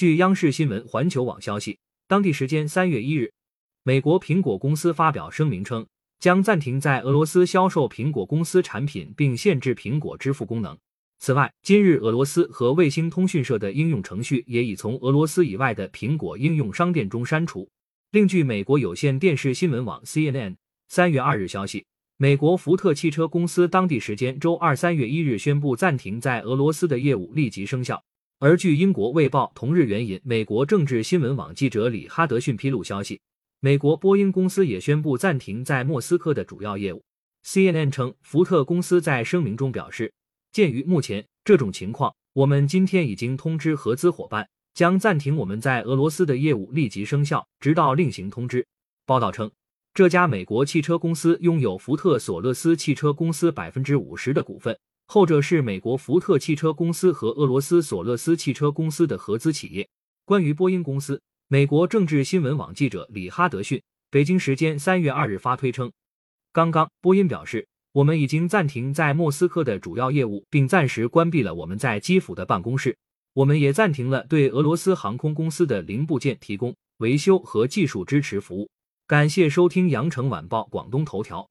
据央视新闻环球网消息，当地时间三月一日，美国苹果公司发表声明称，将暂停在俄罗斯销售苹果公司产品，并限制苹果支付功能。此外，今日俄罗斯和卫星通讯社的应用程序也已从俄罗斯以外的苹果应用商店中删除。另据美国有线电视新闻网 CNN 三月二日消息，美国福特汽车公司当地时间周二三月一日宣布暂停在俄罗斯的业务立即生效。而据英国《卫报》同日援引美国政治新闻网记者李哈德逊披露消息，美国波音公司也宣布暂停在莫斯科的主要业务。CNN 称，福特公司在声明中表示。鉴于目前这种情况，我们今天已经通知合资伙伴，将暂停我们在俄罗斯的业务，立即生效，直到另行通知。报道称，这家美国汽车公司拥有福特索勒斯汽车公司百分之五十的股份，后者是美国福特汽车公司和俄罗斯索勒斯汽车公司的合资企业。关于波音公司，美国政治新闻网记者李哈德逊北京时间三月二日发推称，刚刚波音表示。我们已经暂停在莫斯科的主要业务，并暂时关闭了我们在基辅的办公室。我们也暂停了对俄罗斯航空公司的零部件提供、维修和技术支持服务。感谢收听羊城晚报广东头条。